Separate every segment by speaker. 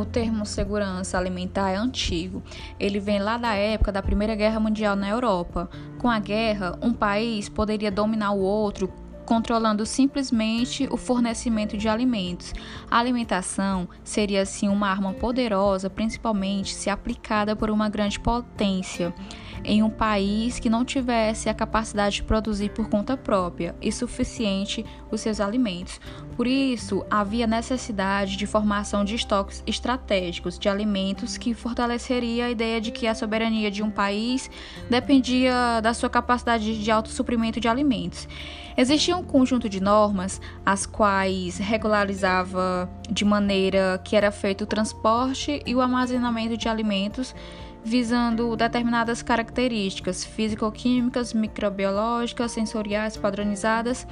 Speaker 1: O termo segurança alimentar é antigo. Ele vem lá da época da Primeira Guerra Mundial na Europa. Com a guerra, um país poderia dominar o outro controlando simplesmente o fornecimento de alimentos. A alimentação seria assim uma arma poderosa, principalmente se aplicada por uma grande potência em um país que não tivesse a capacidade de produzir por conta própria e suficiente os seus alimentos. Por isso, havia necessidade de formação de estoques estratégicos de alimentos que fortaleceria a ideia de que a soberania de um país dependia da sua capacidade de autossuprimento de alimentos. Existia um conjunto de normas as quais regularizava de maneira que era feito o transporte e o armazenamento de alimentos visando determinadas características físico-químicas, microbiológicas, sensoriais padronizadas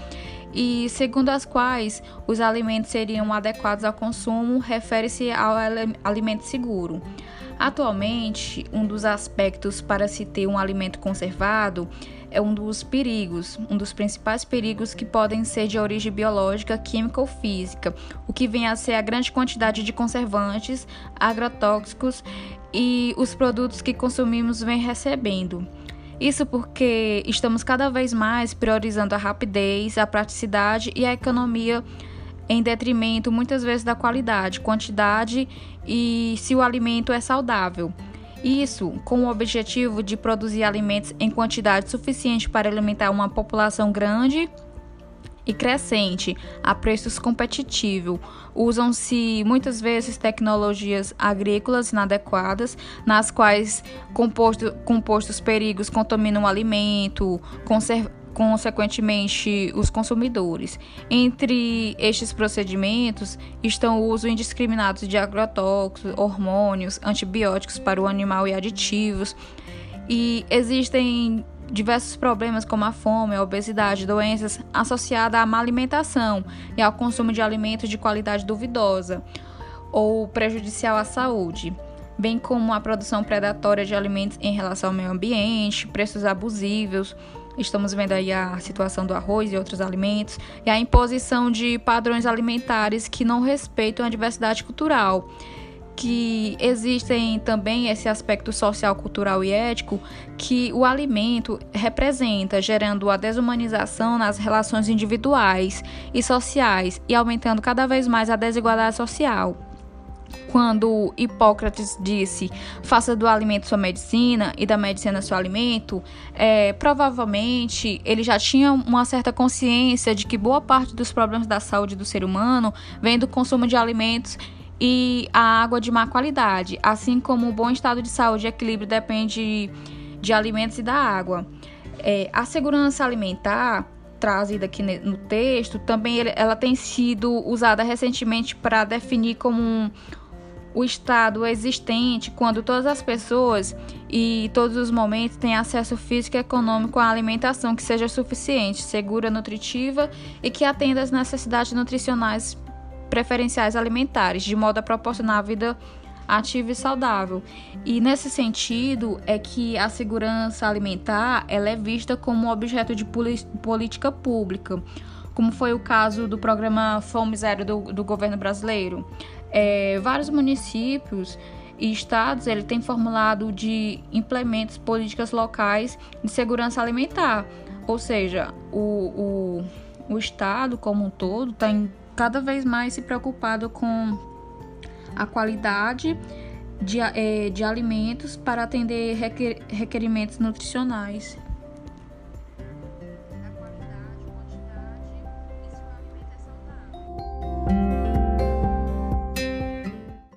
Speaker 1: e segundo as quais os alimentos seriam adequados ao consumo, refere-se ao alimento seguro. Atualmente, um dos aspectos para se ter um alimento conservado é um dos perigos, um dos principais perigos que podem ser de origem biológica, química ou física, o que vem a ser a grande quantidade de conservantes, agrotóxicos e os produtos que consumimos vem recebendo. Isso porque estamos cada vez mais priorizando a rapidez, a praticidade e a economia em detrimento muitas vezes da qualidade, quantidade e se o alimento é saudável. Isso com o objetivo de produzir alimentos em quantidade suficiente para alimentar uma população grande e crescente a preços competitivos. Usam-se muitas vezes tecnologias agrícolas inadequadas, nas quais composto, compostos perigos contaminam o alimento, consequentemente os consumidores. Entre estes procedimentos estão o uso indiscriminado de agrotóxicos, hormônios, antibióticos para o animal e aditivos. E existem diversos problemas como a fome, a obesidade, doenças associadas à má alimentação e ao consumo de alimentos de qualidade duvidosa ou prejudicial à saúde bem como a produção predatória de alimentos em relação ao meio ambiente, preços abusivos, Estamos vendo aí a situação do arroz e outros alimentos e a imposição de padrões alimentares que não respeitam a diversidade cultural que existem também esse aspecto social, cultural e ético que o alimento representa, gerando a desumanização nas relações individuais e sociais e aumentando cada vez mais a desigualdade social. Quando Hipócrates disse faça do alimento sua medicina e da medicina seu alimento, é, provavelmente ele já tinha uma certa consciência de que boa parte dos problemas da saúde do ser humano vem do consumo de alimentos e a água de má qualidade, assim como o bom estado de saúde e equilíbrio depende de alimentos e da água. É, a segurança alimentar trazida aqui no texto, também ela tem sido usada recentemente para definir como um, o estado existente quando todas as pessoas e todos os momentos têm acesso físico e econômico à alimentação que seja suficiente, segura, nutritiva e que atenda às necessidades nutricionais preferenciais alimentares, de modo a proporcionar a vida ativa e saudável. E nesse sentido é que a segurança alimentar ela é vista como objeto de política pública, como foi o caso do programa Fome Zero do, do governo brasileiro é, vários municípios e estados ele tem formulado de implementos políticas locais de segurança alimentar, ou seja, o, o, o estado como um todo está cada vez mais se preocupado com a qualidade de, é, de alimentos para atender requer, requerimentos nutricionais.